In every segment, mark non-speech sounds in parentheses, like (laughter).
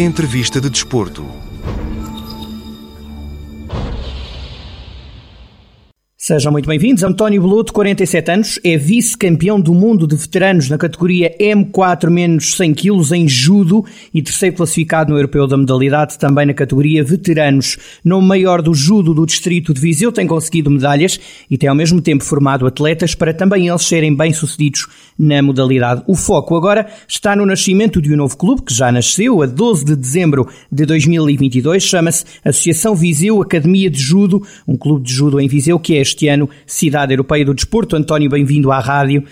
Entrevista de Desporto. Sejam muito bem-vindos. António Beloto, 47 anos, é vice-campeão do mundo de veteranos na categoria M4 menos 100 kg em judo e terceiro classificado no europeu da modalidade também na categoria veteranos. Nome maior do judo do distrito de Viseu tem conseguido medalhas e tem ao mesmo tempo formado atletas para também eles serem bem-sucedidos na modalidade. O foco agora está no nascimento de um novo clube que já nasceu a 12 de dezembro de 2022, chama-se Associação Viseu Academia de Judo, um clube de judo em Viseu que é este ano Cidade Europeia do Desporto. António, bem-vindo à rádio,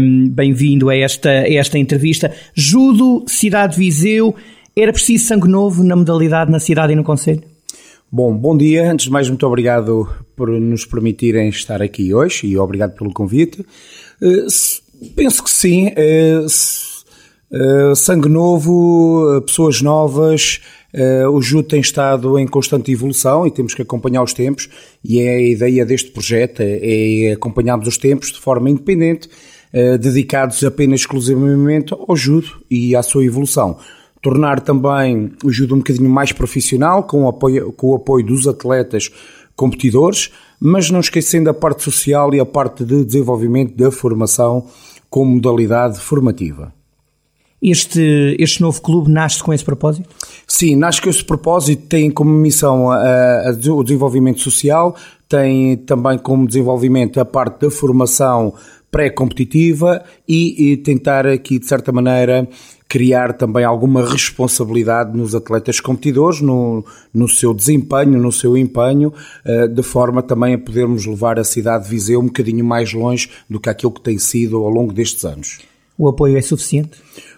um, bem-vindo a esta, a esta entrevista. Judo, Cidade Viseu, era preciso sangue novo na modalidade na cidade e no Conselho? Bom, bom dia. Antes de mais, muito obrigado por nos permitirem estar aqui hoje e obrigado pelo convite. Uh, penso que sim. Uh, uh, sangue novo, pessoas novas, o judo tem estado em constante evolução e temos que acompanhar os tempos e é a ideia deste projeto, é, é acompanharmos os tempos de forma independente, uh, dedicados apenas exclusivamente ao judo e à sua evolução. Tornar também o judo um bocadinho mais profissional, com o apoio, com o apoio dos atletas competidores, mas não esquecendo a parte social e a parte de desenvolvimento da formação como modalidade formativa. Este, este novo clube nasce com esse propósito? Sim, nasce com esse propósito, tem como missão a, a, o desenvolvimento social, tem também como desenvolvimento a parte da formação pré-competitiva e, e, tentar aqui, de certa maneira, criar também alguma responsabilidade nos atletas competidores, no, no seu desempenho, no seu empenho, uh, de forma também a podermos levar a cidade de Viseu um bocadinho mais longe do que aquilo que tem sido ao longo destes anos. O apoio é suficiente?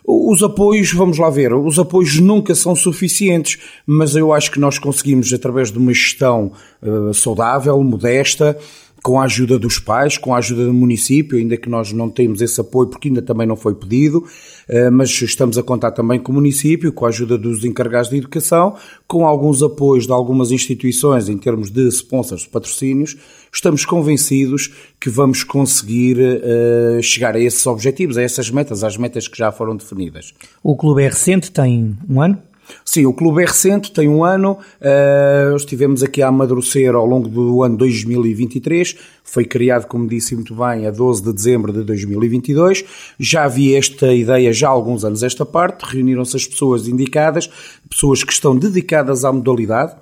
Os apoios, vamos lá ver, os apoios nunca são suficientes, mas eu acho que nós conseguimos, através de uma gestão uh, saudável, modesta, com a ajuda dos pais, com a ajuda do município, ainda que nós não temos esse apoio porque ainda também não foi pedido, eh, mas estamos a contar também com o município, com a ajuda dos encarregados de educação, com alguns apoios de algumas instituições em termos de sponsors, patrocínios, estamos convencidos que vamos conseguir uh, chegar a esses objetivos, a essas metas, às metas que já foram definidas. O clube é recente, tem um ano? Sim, o clube é recente, tem um ano. Uh, estivemos aqui a amadurecer ao longo do ano 2023. Foi criado, como disse muito bem, a 12 de dezembro de 2022. Já havia esta ideia já há alguns anos, esta parte. Reuniram-se as pessoas indicadas, pessoas que estão dedicadas à modalidade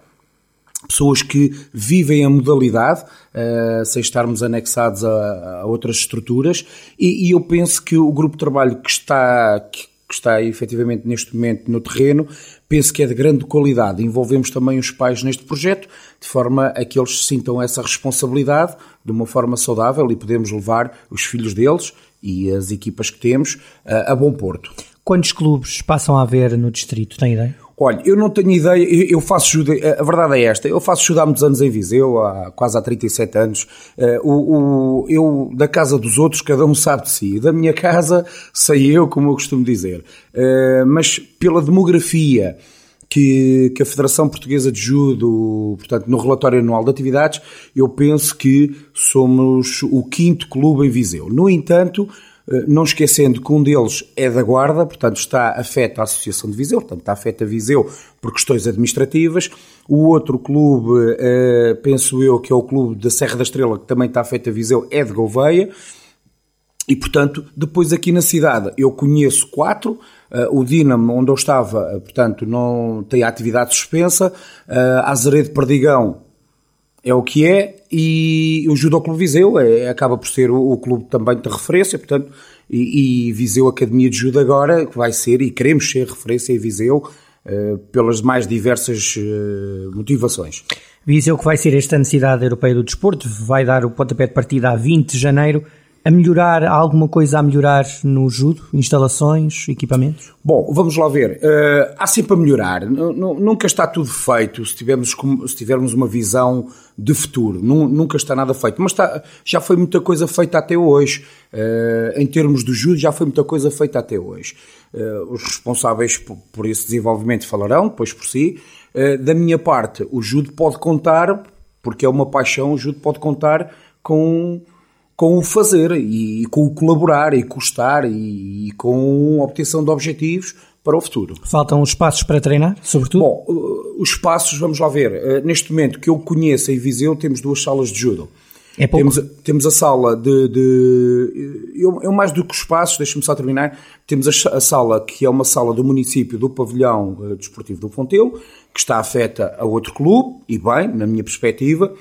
pessoas que vivem a modalidade, uh, sem estarmos anexados a, a outras estruturas, e, e, eu penso que o grupo de trabalho que está, que, que está efetivamente neste momento no terreno, penso que é de grande qualidade. Envolvemos também os pais neste projeto, de forma a que eles sintam essa responsabilidade de uma forma saudável e podemos levar os filhos deles e as equipas que temos a, a bom porto. Quantos clubes passam a haver no distrito? Tem ideia? Olha, eu não tenho ideia, eu faço judo, a verdade é esta, eu faço judo há muitos anos em Viseu, há quase há 37 anos, eh, o, o, eu, da casa dos outros, cada um sabe de si, da minha casa sei eu, como eu costumo dizer, eh, mas pela demografia que, que a Federação Portuguesa de Judo, portanto, no relatório anual de atividades, eu penso que somos o quinto clube em Viseu. No entanto, eh, não esquecendo que um deles é da Guarda, portanto está afeto à Associação de Viseu, portanto está afeto a Viseu por questões administrativas. O outro clube, eh, penso eu, que é o clube da Serra da Estrela, que também está afeto a Viseu, é de Gouveia. E, portanto, depois aqui na cidade eu conheço quatro. Uh, o Dinamo, onde eu estava, portanto, não tem atividade suspensa. Uh, Azeredo Perdigão é o que é e o Judo Clube Viseu é, acaba por ser o, o, clube também de referência, portanto, e, e, Viseu Academia de Judo agora, que vai ser, e queremos ser referência em Viseu, uh, pelas mais diversas uh, motivações. Viseu que vai ser esta necessidade europeia do desporto, vai dar o pontapé de partida a 20 de janeiro, a melhorar, há alguma coisa a melhorar no judo? Instalações, equipamentos? Bom, vamos lá ver. Uh, há sempre a melhorar. N nunca está tudo feito se tivermos, se tivermos uma visão de futuro. nunca está nada feito. Mas está, já foi muita coisa feita até hoje. Uh, em termos do judo, já foi muita coisa feita até hoje. Uh, os responsáveis por, por, esse desenvolvimento falarão, depois por si. da minha parte, o judo pode contar, porque é uma paixão, o judo pode contar com com o fazer e, com o colaborar e custar e, e com a obtenção de objetivos para o futuro. Faltam os espaços para treinar, sobretudo? Bom, os espaços, vamos lá ver. Neste momento que eu conheço em Viseu, temos duas salas de judo. É pouco. Temos, temos a sala de. de eu, eu, mais do que os espaços, deixa-me só terminar. Temos a, a, sala que é uma sala do município do Pavilhão Desportivo do Fontelo, que está afeta a outro clube, e bem, na minha perspectiva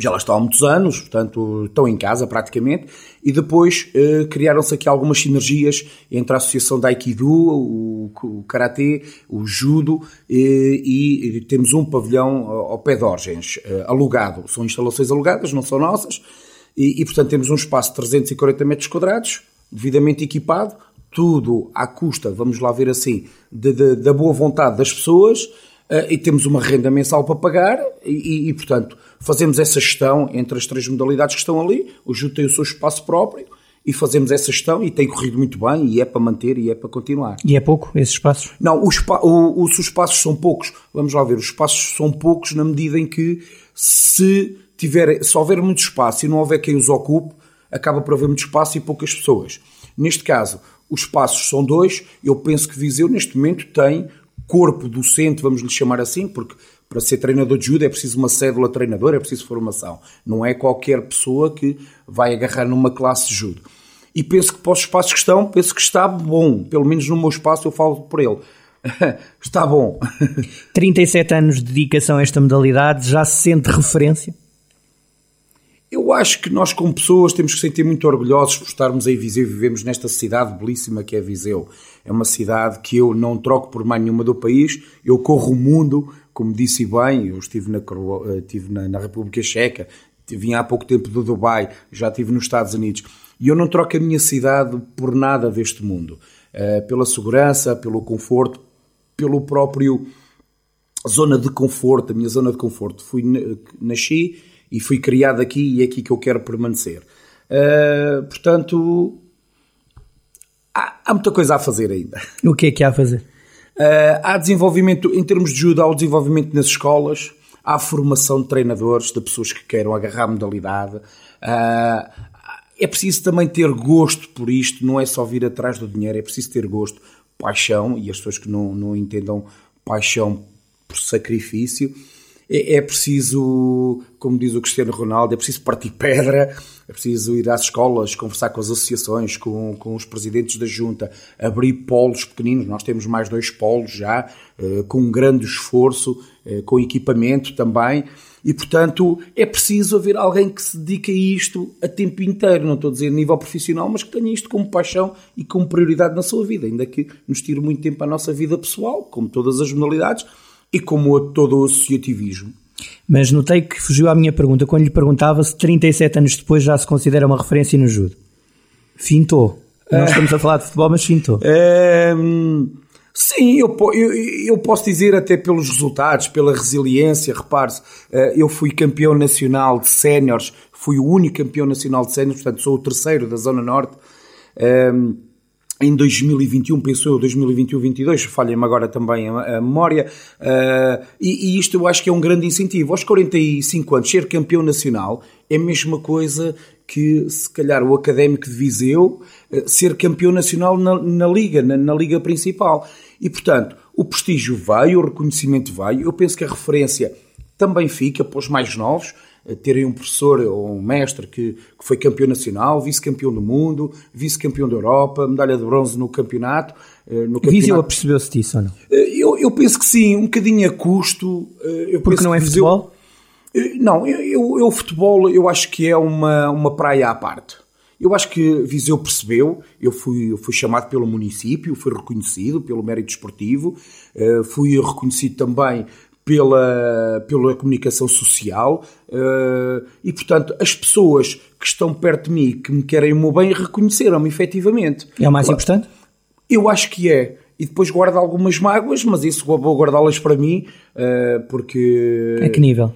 já lá estão há muitos anos, portanto estão em casa praticamente, e depois eh, criaram-se aqui algumas sinergias entre a associação da Aikido, o, o Karatê, o Judo, eh, e, e, temos um pavilhão ao pé de Orgens, eh, alugado. São instalações alugadas, não são nossas, e, e, portanto temos um espaço de 340 metros quadrados, devidamente equipado, tudo à custa, vamos lá ver assim, de, de, da boa vontade das pessoas, e temos uma renda mensal para pagar, e, e portanto fazemos essa gestão entre as três modalidades que estão ali, o Judo tem o seu espaço próprio, e fazemos essa gestão e tem corrido muito bem e é para manter e é para continuar. E é pouco esses espaços? Não, os, o, os espaços são poucos. Vamos lá ver, os espaços são poucos na medida em que se tiver, se houver muito espaço e não houver quem os ocupe, acaba por haver muito espaço e poucas pessoas. Neste caso, os espaços são dois. Eu penso que Viseu neste momento tem corpo docente, vamos lhe chamar assim, porque para ser treinador de judo é preciso uma cédula treinador, é preciso formação. Não é qualquer pessoa que vai agarrar numa classe de judo. E penso que para os espaços que estão, penso que está bom. Pelo menos no meu espaço eu falo por ele. (laughs) está bom. 37 anos de dedicação a esta modalidade, já se sente referência? Eu acho que nós, como pessoas, temos que sentir muito orgulhosos por estarmos em Viseu e vivemos nesta cidade belíssima que é Viseu. É uma cidade que eu não troco por mais nenhuma do país. Eu corro o mundo, como disse bem, eu estive na, eh, estive na, na República Checa, vim há pouco tempo do Dubai, já estive nos Estados Unidos. E eu não troco a minha cidade por nada deste mundo. Uh, pela segurança, pelo conforto, pelo próprio zona de conforto, a minha zona de conforto. Fui, nasci e fui criado aqui e é aqui que eu quero permanecer. Uh, portanto, há, há, muita coisa a fazer ainda. O que é que há a fazer? Uh, há desenvolvimento, em termos de judo, há o desenvolvimento nas escolas, há formação de treinadores, de pessoas que queiram agarrar a modalidade. Uh, é preciso também ter gosto por isto, não é só vir atrás do dinheiro, é preciso ter gosto, paixão, e as pessoas que não, não entendam paixão por sacrifício, é, é preciso, como diz o Cristiano Ronaldo, é preciso partir pedra, é preciso ir às escolas, conversar com as associações, com, com os presidentes da junta, abrir polos pequeninos. Nós temos mais dois polos já, eh, com um grande esforço, eh, com equipamento também. E, portanto, é preciso haver alguém que se dedique a isto a tempo inteiro. Não estou a dizer nível profissional, mas que tenha isto como paixão e como prioridade na sua vida. Ainda que nos tire muito tempo a nossa vida pessoal, como todas as modalidades, e como todo o associativismo. Mas notei que fugiu à minha pergunta quando lhe perguntava se 37 anos depois já se considera uma referência no judo. Fintou. Nós estamos a falar de futebol, mas fintou. É, sim, eu, eu, eu, posso dizer até pelos resultados, pela resiliência. Repare-se, eh, eu fui campeão nacional de séniores, fui o único campeão nacional de séniores, portanto sou o terceiro da Zona Norte. Um, em 2021, penso eu, 2021-22, falha-me agora também a, a memória, uh, e, e, isto eu acho que é um grande incentivo. Aos 45 anos, ser campeão nacional é a mesma coisa que, se calhar, o Académico de Viseu uh, ser campeão nacional na, na Liga, na, na, Liga principal. E, portanto, o prestígio vai, o reconhecimento vai, eu penso que a referência também fica para os mais novos, terem um professor ou um mestre que, que foi campeão nacional, vice-campeão do mundo, vice-campeão da Europa, medalha de bronze no campeonato. Eh, no campeonato. Viseu apercebeu-se disso ou não? Eh, eu, eu penso que sim, um bocadinho a custo. Eh, Porque não é futebol? Não, eu, eu, eu, futebol eu acho que é uma, uma praia à parte. Eu acho que Viseu percebeu, eu fui, eu fui chamado pelo município, fui reconhecido pelo mérito esportivo, fui reconhecido também pela, pela comunicação social uh, e, portanto, as pessoas que estão perto de mim, que me querem o meu bem, reconheceram-me efetivamente. É o mais claro, importante? Eu acho que é. E depois guardo algumas mágoas, mas isso vou guardá-las para mim, uh, porque... A que nível?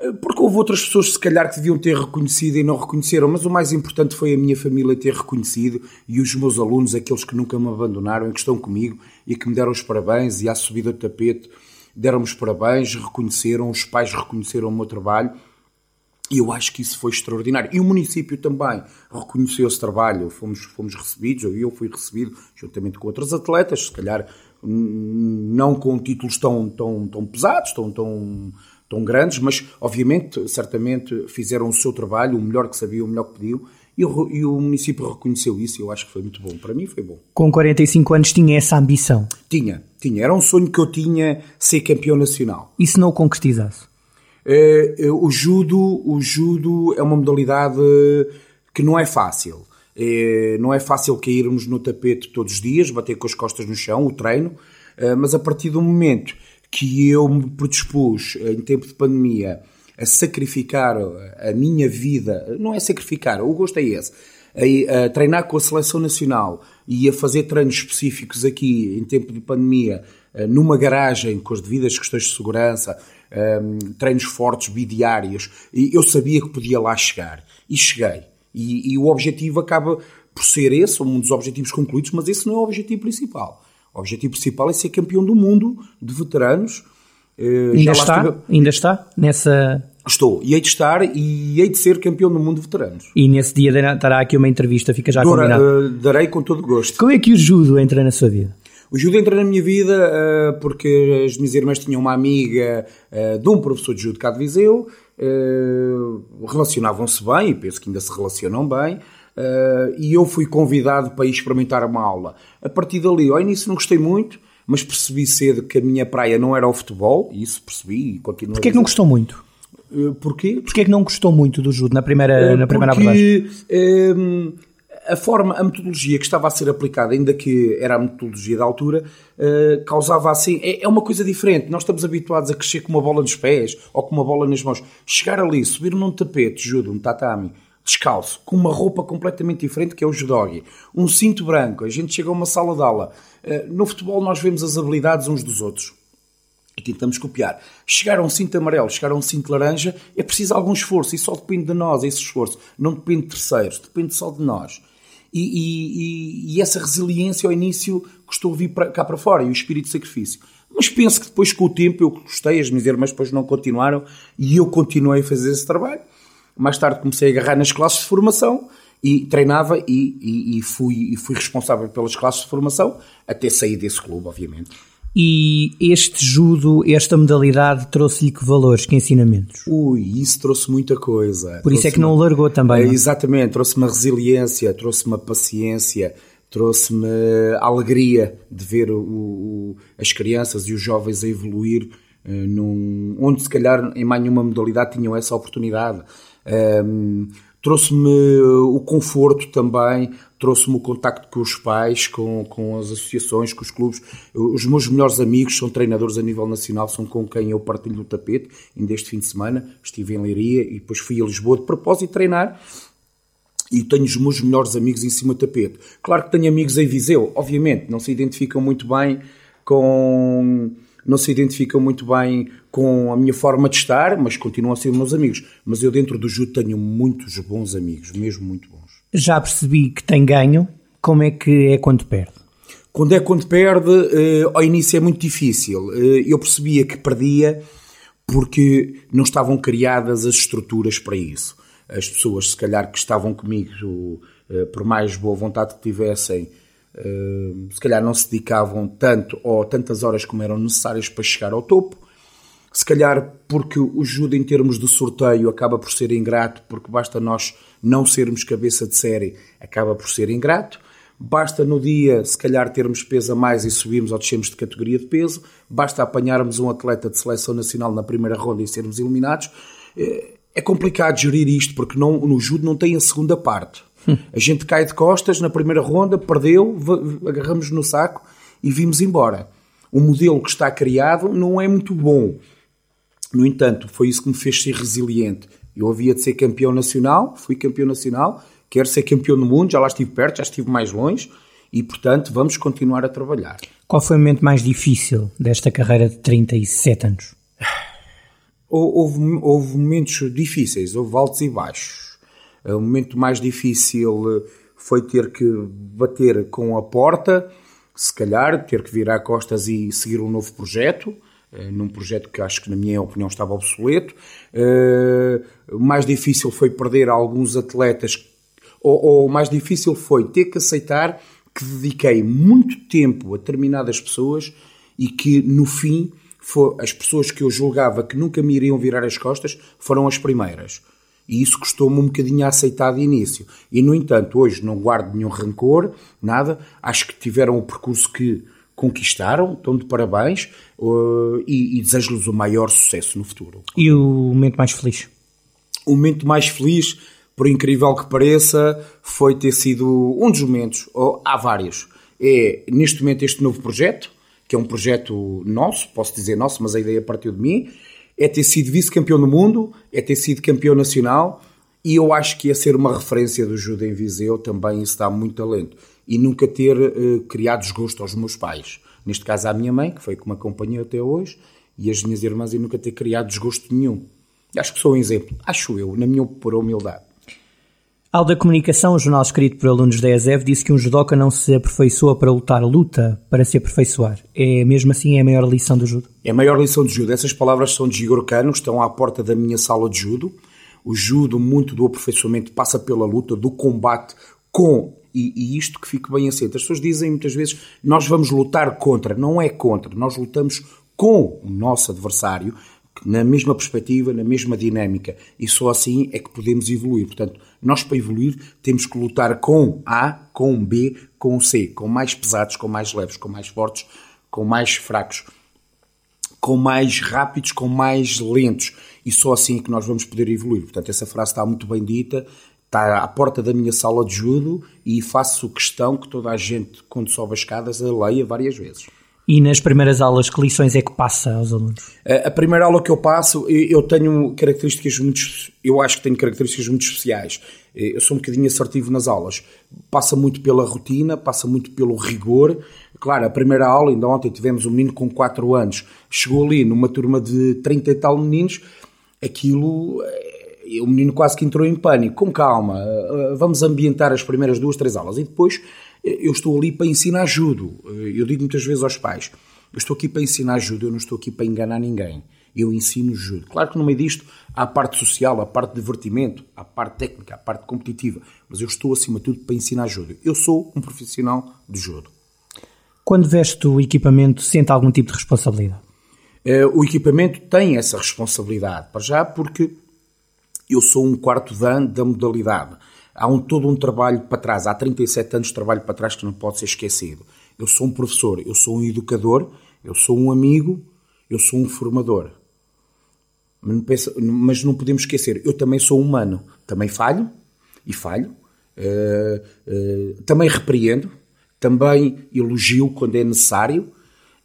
Eh, porque houve outras pessoas, se calhar, que deviam ter reconhecido e não reconheceram, mas o mais importante foi a minha família ter reconhecido e os meus alunos, aqueles que nunca me abandonaram e que estão comigo e que me deram os parabéns e à subida do tapete deram-me os parabéns, reconheceram, os pais reconheceram o meu trabalho. E eu acho que isso foi extraordinário. E o município também reconheceu esse trabalho. Fomos, fomos recebidos, eu fui recebido, juntamente com outros atletas, se calhar não com títulos tão, tão, tão pesados, tão, tão, tão grandes, mas obviamente, certamente fizeram o seu trabalho, o melhor que sabiam, o melhor que podiam, e o, e o município reconheceu isso e eu acho que foi muito bom. Para mim foi bom. Com 45 anos tinha essa ambição? Tinha, tinha. Era um sonho que eu tinha ser campeão nacional. E se não o concretizasse? É, é, o judo, o judo é uma modalidade que não é fácil. É, não é fácil cairmos no tapete todos os dias, bater com as costas no chão, o treino, mas a partir do momento que eu me predispus, em tempo de pandemia, a sacrificar a minha vida, não é sacrificar, o gosto é esse, a, a, treinar com a seleção nacional e a fazer treinos específicos aqui em tempo de pandemia, eh, numa garagem com as devidas questões de segurança, um, treinos fortes, bidiários, e eu sabia que podia lá chegar. E cheguei. E, e, o objetivo acaba por ser esse, um dos objetivos concluídos, mas esse não é o objetivo principal. O objetivo principal é ser campeão do mundo de veteranos. Uh, ainda, está, estive... ainda está nessa Estou, e hei de estar e hei de ser campeão do mundo de veteranos. E nesse dia estará aqui uma entrevista, fica já Dora, combinado. Uh, darei com todo gosto. Como é que o judo entra na sua vida? O judo entra na minha vida uh, porque as minhas irmãs tinham uma amiga uh, de um professor de judo cá de Viseu, relacionavam-se bem, e penso que ainda se relacionam bem, e eu fui convidado para ir experimentar uma aula. A partir dali, ao início não gostei muito, mas percebi cedo que a minha praia não era o futebol, e isso percebi e continuo Porquê é que não gostou muito? Eh, porquê? Porquê é que não gostou muito do judo na primeira, eh, na primeira Porque, abordagem? Um, a forma, a metodologia que estava a ser aplicada, ainda que era a metodologia da altura, uh, causava assim. É, é, uma coisa diferente. Nós estamos habituados a crescer com uma bola nos pés ou com uma bola nas mãos. Chegar ali, subir num tapete, judo, um tatami, descalço, com uma roupa completamente diferente que é o judogi, um cinto branco, a gente chega a uma sala de aula. Uh, no futebol nós vemos as habilidades uns dos outros e tentamos copiar. Chegar a um cinto amarelo, chegar a um cinto laranja, é preciso algum esforço e só depende de nós esse esforço. Não depende de terceiros, depende só de nós. E, e, e essa resiliência ao início custou vir para, cá para fora e o espírito de sacrifício. Mas penso que depois, com o tempo, eu gostei, as minhas irmãs depois não continuaram e eu continuei a fazer esse trabalho. Mais tarde comecei a agarrar nas classes de formação e treinava e, e, e, fui, e fui responsável pelas classes de formação até sair desse clube, obviamente. E este judo, esta modalidade, trouxe-lhe que valores, que ensinamentos? Ui, isso trouxe muita coisa. Por isso é que não o largou também. É, exatamente, trouxe-me resiliência, trouxe-me paciência, trouxe-me alegria de ver o, o, as crianças e os jovens a evoluir uh, num, onde se calhar em mais nenhuma modalidade tinham essa oportunidade. Um, trouxe-me o conforto também, trouxe-me o contacto com os pais, com, com as associações, com os clubes. Os meus melhores amigos são treinadores a nível nacional, são com quem eu partilho o tapete. Ainda este fim de semana estive em Leiria e depois fui a Lisboa de propósito treinar. E tenho os meus melhores amigos em cima do tapete. Claro que tenho amigos em Viseu, obviamente, não se identificam muito bem com não se identificam muito bem com a minha forma de estar, mas continuam a ser meus amigos. Mas eu dentro do judo tenho muitos bons amigos, mesmo muito bons. Já percebi que tem ganho, como é que é quando perde? Quando é quando perde, eh, ao início é muito difícil. Eh, eu percebia que perdia porque não estavam criadas as estruturas para isso. As pessoas, se calhar, que estavam comigo, eh, por mais boa vontade que tivessem, se calhar não se dedicavam tanto ou tantas horas como eram necessárias para chegar ao topo. Se calhar porque o judo em termos de sorteio acaba por ser ingrato, porque basta nós não sermos cabeça de série, acaba por ser ingrato. Basta no dia, se calhar, termos peso a mais e subirmos ou descemos de categoria de peso. Basta apanharmos um atleta de seleção nacional na primeira ronda e sermos eliminados. É, é complicado gerir isto, porque não, no judo não tem a segunda parte. A gente cai de costas na primeira ronda, perdeu, agarramos no saco e vimos embora. O modelo que está criado não é muito bom. No entanto, foi isso que me fez ser resiliente. Eu havia de ser campeão nacional, fui campeão nacional, quero ser campeão do mundo, já lá estive perto, já estive mais longe e, portanto, vamos continuar a trabalhar. Qual foi o momento mais difícil desta carreira de 37 anos? Houve, houve momentos difíceis, houve altos e baixos. O momento mais difícil eh, foi ter que bater com a porta, se calhar, ter que virar costas e seguir um novo projeto. Num projeto que acho que, na minha opinião, estava obsoleto. Uh, mais difícil foi perder alguns atletas, ou, ou mais difícil foi ter que aceitar que dediquei muito tempo a determinadas pessoas e que, no fim, foi, as pessoas que eu julgava que nunca me iriam virar as costas foram as primeiras. E isso custou-me um bocadinho a aceitar de início. E, no entanto, hoje não guardo nenhum rancor, nada. Acho que tiveram o percurso que conquistaram, estão de parabéns uh, e, e desejo-lhes o maior sucesso no futuro. E o momento mais feliz? O momento mais feliz, por incrível que pareça, foi ter sido um dos momentos, ou há vários. É, neste momento, este novo projeto, que é um projeto nosso, posso dizer nosso, mas a ideia partiu de mim, é ter sido vice-campeão do mundo, é ter sido campeão nacional, e eu acho que é ser uma referência do judo em Viseu também isso dá muito talento e nunca ter uh, criado desgosto aos meus pais. Neste caso, à minha mãe, que foi que me acompanhou até hoje, e as minhas irmãs, e nunca ter criado desgosto nenhum. Acho que sou um exemplo, acho eu, na minha por humildade. Ao da Comunicação, o jornal escrito por alunos da ESEV disse que um judoca não se aperfeiçoa para lutar, luta para se aperfeiçoar. É mesmo assim é a maior lição do judo? É a maior lição do judo. Essas palavras são de Gigoro Kano, estão à porta da minha sala de judo. O judo, muito do aperfeiçoamento, passa pela luta, do combate com e, e, isto que fique bem aceito. As pessoas dizem muitas vezes nós vamos lutar contra. Não é contra, nós lutamos com o nosso adversário, na mesma perspectiva, na mesma dinâmica. E só assim é que podemos evoluir. Portanto, nós para evoluir temos que lutar com A, com B, com C, com mais pesados, com mais leves, com mais fortes, com mais fracos, com mais rápidos, com mais lentos. E só assim é que nós vamos poder evoluir. Portanto, essa frase está muito bem dita está à porta da minha sala de judo e faço questão que toda a gente, quando sobe as escadas, a leia várias vezes. E nas primeiras aulas, que lições é que passa aos alunos? A primeira aula que eu passo, eu tenho características muito, eu acho que tenho características muito especiais. Eu sou um bocadinho assertivo nas aulas. Passa muito pela rotina, passa muito pelo rigor. Claro, a primeira aula, ainda ontem tivemos um menino com 4 anos, chegou ali numa turma de 30 e tal meninos, aquilo o menino quase que entrou em pânico. Com calma, eh, vamos ambientar as primeiras duas, três aulas e depois eh, eu estou ali para ensinar judo. Eh, eu digo muitas vezes aos pais: eu estou aqui para ensinar judo, eu não estou aqui para enganar ninguém. Eu ensino judo. Claro que no meio disto há a parte social, a parte de divertimento, a parte técnica, a parte competitiva, mas eu estou acima de tudo para ensinar judo. Eu sou um profissional de judo. Quando veste o equipamento, sente algum tipo de responsabilidade? O equipamento tem essa responsabilidade, para já porque eu sou um quarto dan da modalidade. Há um, todo um trabalho para trás, há 37 anos de trabalho para trás que não pode ser esquecido. Eu sou um professor, eu sou um educador, eu sou um amigo, eu sou um formador. Mas não podemos esquecer, eu também sou humano. Também falho, e falho. Uh, uh, também repreendo, também elogio quando é necessário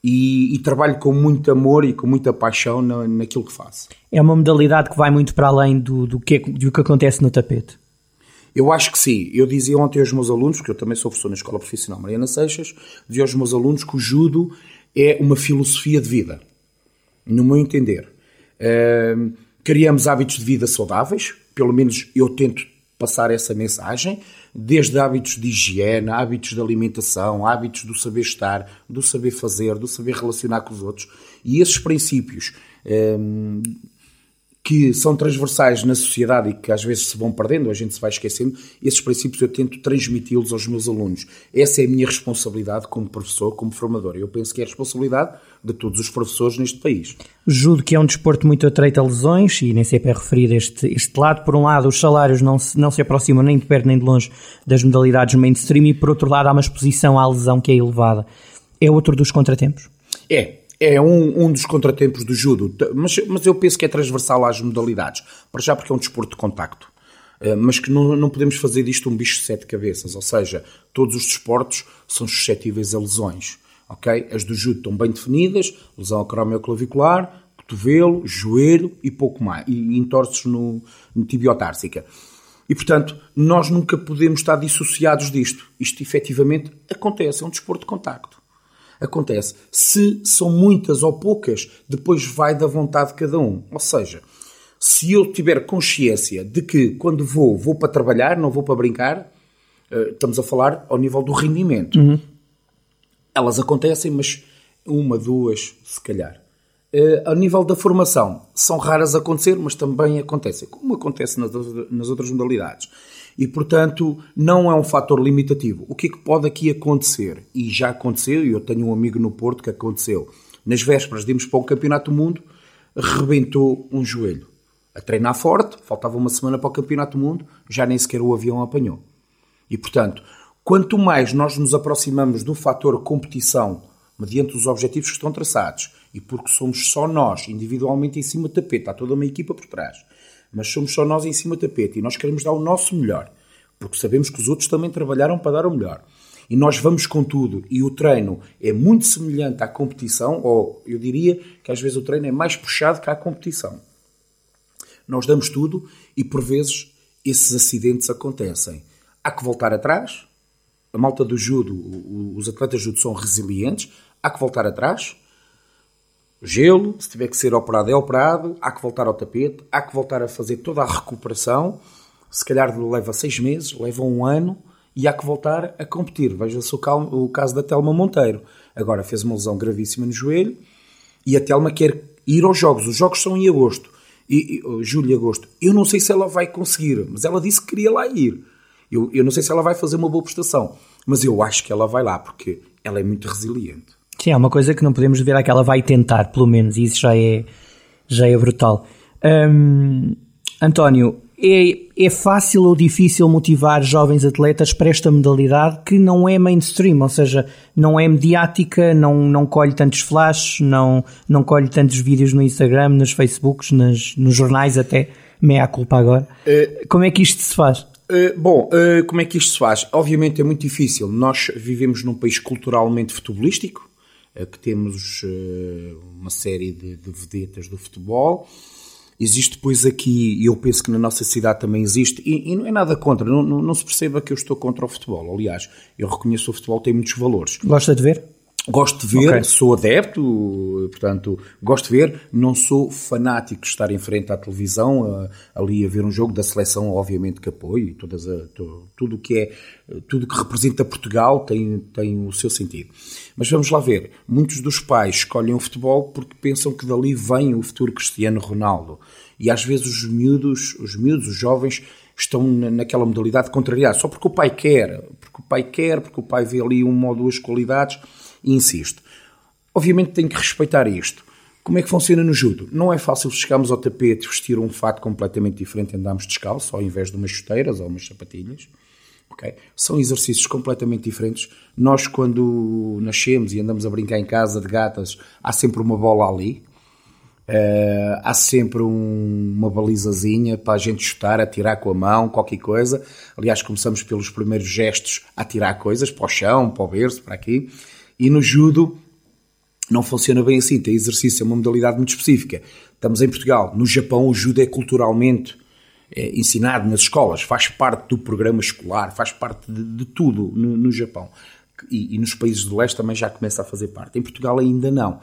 e, e, trabalho com muito amor e com muita paixão na, naquilo que faço. É uma modalidade que vai muito para além do, do, que, do que acontece no tapete? Eu acho que sim. Eu dizia ontem aos meus alunos, porque eu também sou professor na Escola Profissional Mariana Seixas, dizia aos meus alunos que o judo é uma filosofia de vida, no meu entender. Uh, criamos hábitos de vida saudáveis, pelo menos eu tento passar essa mensagem, desde hábitos de higiene, hábitos de alimentação, hábitos do saber estar, do saber fazer, do saber relacionar com os outros. E esses princípios que são transversais na sociedade e que às vezes se vão perdendo, a gente se vai esquecendo, esses princípios eu tento transmiti-los aos meus alunos. Essa é a minha responsabilidade como professor, como formador. Eu penso que é a responsabilidade de todos os professores neste país. Judo que é um desporto muito atreito a lesões e nem sempre é referido este, este lado. Por um lado, os salários não se, não se aproximam nem de perto nem de longe das modalidades mainstream e por outro lado há uma exposição à lesão que é elevada. É outro dos contratempos? É, é um, um dos contratempos do judo, mas, mas eu penso que é transversal às modalidades. Para já porque é um desporto de contacto. Eh, mas que não, não podemos fazer disto um bicho de sete cabeças, ou seja, todos os desportos são suscetíveis a lesões. ok? As do judo estão bem definidas, lesão acromioclavicular, cotovelo, joelho e pouco mais, e entorces no, no tibiotársica. E, portanto, nós nunca podemos estar dissociados disto. Isto, efetivamente, acontece, é um desporto de contacto. Acontece. Se são muitas ou poucas, depois vai da vontade de cada um. Ou seja, se eu tiver consciência de que quando vou, vou para trabalhar, não vou para brincar, eh, estamos a falar ao nível do rendimento. Uhum. Elas acontecem, mas uma, duas, se calhar. Uh, a nível da formação, são raras a acontecer, mas também acontecem, como acontece nas, nas outras modalidades. E, portanto, não é um fator limitativo. O que é que pode aqui acontecer? E já aconteceu, e eu tenho um amigo no Porto que aconteceu. Nas vésperas de irmos para o Campeonato do Mundo, rebentou um joelho. A treinar forte, faltava uma semana para o Campeonato do Mundo, já nem sequer o avião apanhou. E, portanto, quanto mais nós nos aproximamos do fator competição, mediante os objetivos que estão traçados, e porque somos só nós, individualmente em cima do tapete, há toda uma equipa por trás, mas somos só nós em cima do tapete e nós queremos dar o nosso melhor, porque sabemos que os outros também trabalharam para dar o melhor. E nós vamos com tudo, e o treino é muito semelhante à competição, ou eu diria que às vezes o treino é mais puxado que a competição. Nós damos tudo e por vezes esses acidentes acontecem. Há que voltar atrás. A malta do judo, os atletas judo são resilientes. Há que voltar atrás gelo, se tiver que ser operado, é operado, há que voltar ao tapete, há que voltar a fazer toda a recuperação, se calhar leva seis meses, leva um ano, e há que voltar a competir. Veja-se o caso da Telma Monteiro. Agora fez uma lesão gravíssima no joelho, e a Telma quer ir aos jogos. Os jogos são em agosto, e, e, julho e agosto. Eu não sei se ela vai conseguir, mas ela disse que queria lá ir. Eu, eu não sei se ela vai fazer uma boa prestação, mas eu acho que ela vai lá, porque ela é muito resiliente. Sim, é uma coisa que não podemos ver, aquela vai tentar, pelo menos, e isso já é, já é brutal. Hum, António, é, é fácil ou difícil motivar jovens atletas para esta modalidade que não é mainstream, ou seja, não é mediática, não, não colhe tantos flashes, não, não colhe tantos vídeos no Instagram, nos Facebooks, nas, nos jornais até, meia culpa agora. Uh, como é que isto se faz? Uh, bom, uh, como é que isto se faz? Obviamente é muito difícil. Nós vivemos num país culturalmente futebolístico, que temos eh, uma série de, de vedetas do futebol. Existe depois aqui, e eu penso que na nossa cidade também existe, e, e não é nada contra, não, não, não, se perceba que eu estou contra o futebol. Aliás, eu reconheço que o futebol tem muitos valores. Gosta de ver? Gosto de ver, okay. sou adepto, portanto, gosto de ver, não sou fanático de estar em frente à televisão, ali a ver um jogo da seleção, obviamente que apoio, todas a, tudo o que é, tudo que representa Portugal tem, tem o seu sentido. Mas vamos lá ver, muitos dos pais escolhem o futebol porque pensam que dali vem o futuro Cristiano Ronaldo. E às vezes os miúdos, os miúdos, os jovens, estão naquela modalidade contrariada, só porque o pai quer, porque o pai quer, porque o pai vê ali uma ou duas qualidades insisto. Obviamente tem que respeitar isto. Como é que funciona no judo? Não é fácil chegarmos ao tapete, vestir um fato completamente diferente andarmos descalço, ao invés de umas chuteiras ou umas sapatilhas. Okay? São exercícios completamente diferentes. Nós, quando nascemos e andamos a brincar em casa de gatas, há sempre uma bola ali. Uh, há sempre um, uma balizazinha para a gente chutar, atirar com a mão, qualquer coisa. Aliás, começamos pelos primeiros gestos a tirar coisas para o chão, para o berço, para aqui. E no judo não funciona bem assim, tem exercício, é uma modalidade muito específica. Estamos em Portugal, no Japão o judo é culturalmente é, ensinado nas escolas, faz parte do programa escolar, faz parte de, de tudo no, no Japão. E, e, nos países do leste também já começa a fazer parte. Em Portugal ainda não.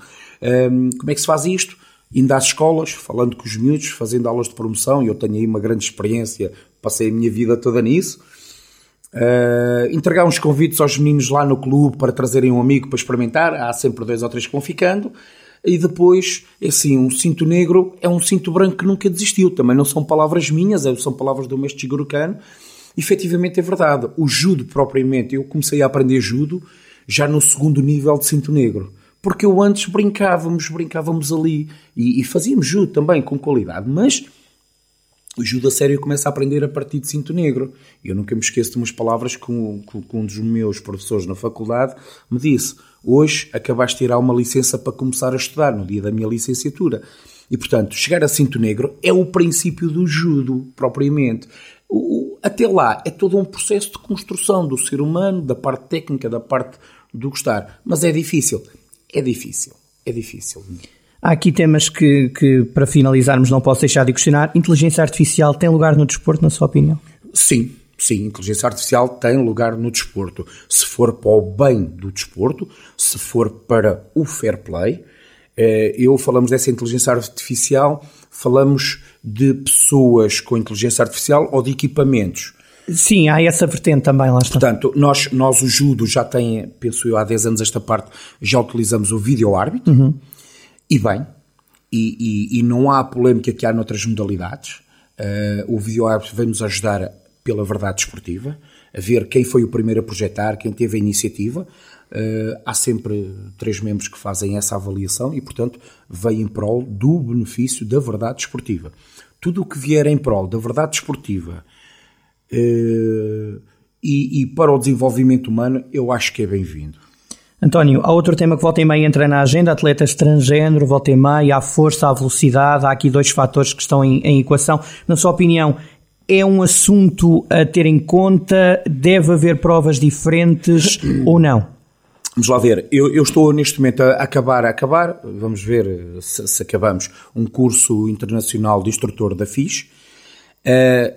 Como é que se faz isto? Indo às escolas, falando com os miúdos, fazendo aulas de promoção, e eu tenho aí uma grande experiência, passei a minha vida toda nisso Uh, entregar uns convites aos meninos lá no clube para trazerem um amigo para experimentar. Há sempre dois ou três que vão ficando. E depois, é assim, um cinto negro é um cinto branco que nunca desistiu. Também não são palavras minhas, é, são palavras do mestre Chigurukano. Efetivamente é verdade. O judo propriamente, eu comecei a aprender judo já no segundo nível de cinto negro. Porque eu antes brincávamos, brincávamos ali e, e fazíamos judo também com qualidade, mas o judo a sério começa a aprender a partir de cinto negro. Eu nunca me esqueço de umas palavras que um, que um dos meus professores na faculdade me disse. Hoje acabaste de tirar uma licença para começar a estudar, no dia da minha licenciatura. E, portanto, chegar a cinto negro é o princípio do judo, propriamente. O, até lá é todo um processo de construção do ser humano, da parte técnica, da parte do gostar. Mas é difícil. É difícil. É difícil. Há aqui temas que, que, para finalizarmos, não posso deixar de questionar. Inteligência artificial tem lugar no desporto, na sua opinião? Sim, sim. Inteligência artificial tem lugar no desporto. Se for para o bem do desporto, se for para o fair play, eh, eu falamos dessa inteligência artificial, falamos de pessoas com inteligência artificial ou de equipamentos. Sim, há essa vertente também, lá está. Portanto, nós, nós o judo já tem, penso eu, há 10 anos esta parte, já utilizamos o vídeo árbitro. Uhum e bem. e, e, e não há polémica que há noutras modalidades. Uh, o vídeo-árbitro vem-nos ajudar pela verdade esportiva, a ver quem foi o primeiro a projetar, quem teve a iniciativa. Uh, há sempre três membros que fazem essa avaliação e, portanto, vem em prol do benefício da verdade esportiva. Tudo o que vier em prol da verdade esportiva uh, e, e para o desenvolvimento humano, eu acho que é bem-vindo. António, há outro tema que volta e meia entra na agenda, atletas transgênero, volta e meia, há força, há velocidade, há aqui dois fatores que estão em, em equação. Na sua opinião, é um assunto a ter em conta? Deve haver provas diferentes (clears throat) ou não? Vamos lá ver, eu, eu, estou neste momento a acabar, a acabar, vamos ver se, se acabamos, um curso internacional de instrutor da FIS uh,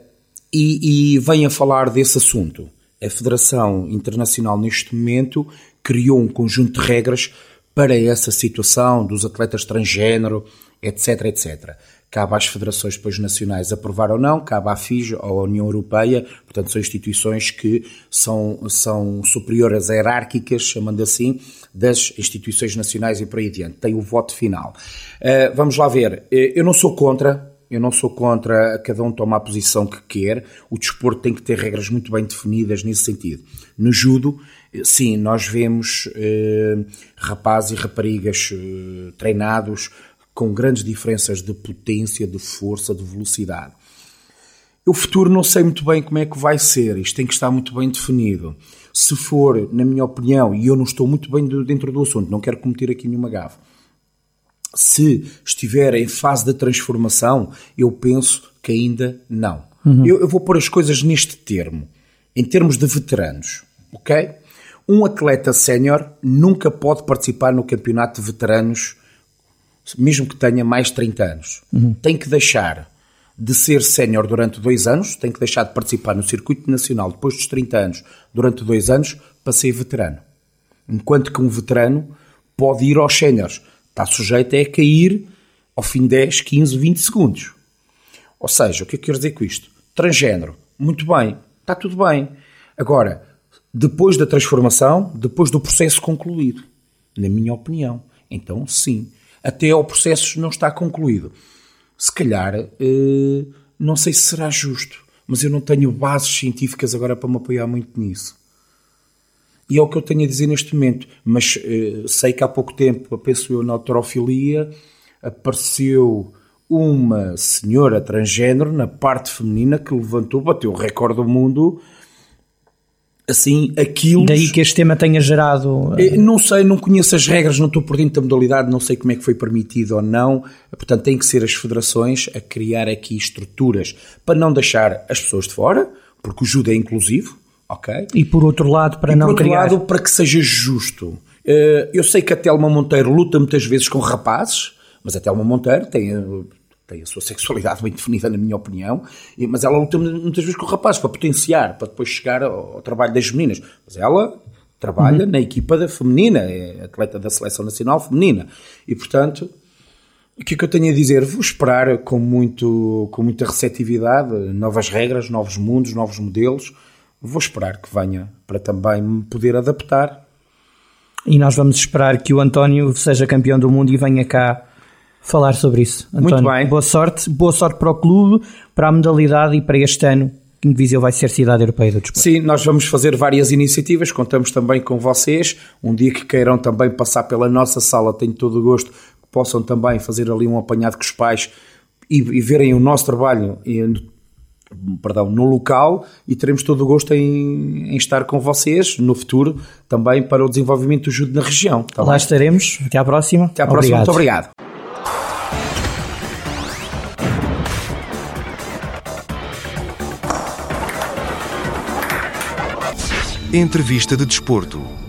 e, e venho a falar desse assunto. A Federação Internacional, neste momento, criou um conjunto de regras para essa situação dos atletas transgênero, etc, etc. Cabe às federações depois nacionais aprovar ou não, cabe à FIS ou à União Europeia, portanto são instituições que são, são superiores hierárquicas, chamando assim, das instituições nacionais e por aí adiante. Tem o voto final. Uh, vamos lá ver, eh, eu não sou contra, eu não sou contra cada um tomar a posição que quer. O desporto tem que ter regras muito bem definidas nesse sentido. No judo, sim, nós vemos eh, rapazes e raparigas eh, treinados com grandes diferenças de potência, de força, de velocidade. O futuro não sei muito bem como é que vai ser, isto tem que estar muito bem definido. Se for, na minha opinião, e eu não estou muito bem dentro do assunto, não quero cometer aqui nenhuma gafe, se estiver em fase de transformação, eu penso que ainda não. Uhum. Eu, eu, vou pôr as coisas neste termo, em termos de veteranos, ok? Um atleta sénior nunca pode participar no campeonato de veteranos mesmo que tenha mais de 30 anos. Uhum. Tem que deixar de ser sénior durante dois anos, tem que deixar de participar no circuito nacional depois dos 30 anos, durante dois anos, para ser veterano. Enquanto que um veterano pode ir aos séniores. Está sujeito a cair ao fim de 10, 15, 20 segundos. Ou seja, o que é que eu quero dizer com isto? Transgênero. Muito bem. Está tudo bem. Agora, depois da transformação, depois do processo concluído. Na minha opinião. Então, sim até ao processo não está concluído. Se calhar, eh, não sei se será justo, mas eu não tenho bases científicas agora para me apoiar muito nisso. E é o que eu tenho a dizer neste momento. Mas eh, sei que há pouco tempo, penso eu, na autorofilia, apareceu uma senhora transgênero na parte feminina que levantou, bateu o recorde do mundo assim, aquilo. Daí que este tema tenha gerado. Eh, não sei, não conheço as regras, não estou por dentro da modalidade, não sei como é que foi permitido ou não. Portanto, tem que ser as federações a criar aqui estruturas para não deixar as pessoas de fora, porque o judo é inclusivo, ok? E por outro lado, para e não por outro criar... lado, para que seja justo. Eh, eu sei que a Telma Monteiro luta muitas vezes com rapazes, mas a Telma Monteiro tem tem a sua sexualidade bem definida, na minha opinião, mas ela luta muitas vezes com o rapaz para potenciar, para depois chegar ao, trabalho das meninas. Mas ela trabalha uhum. na equipa da feminina, é atleta da seleção nacional feminina. E, portanto, o que é que eu tenho a dizer? Vou esperar com, muito, com muita receptividade novas regras, novos mundos, novos modelos. Vou esperar que venha para também me poder adaptar. E nós vamos esperar que o António seja campeão do mundo e venha cá falar sobre isso. António, Muito bem. Boa sorte, boa sorte para o clube, para a modalidade e para este ano. que Viseu vai ser cidade europeia do desporto. Sim, nós vamos fazer várias iniciativas, contamos também com vocês. Um dia que queiram também passar pela nossa sala, tenho todo o gosto que possam também fazer ali um apanhado com os pais e, e verem o nosso trabalho perdão, no local e teremos todo o gosto em, em, estar com vocês no futuro também para o desenvolvimento do judo na região. Tá Lá bem? estaremos. Até à próxima. Até à próxima. Obrigado. Muito obrigado. Entrevista de Desporto.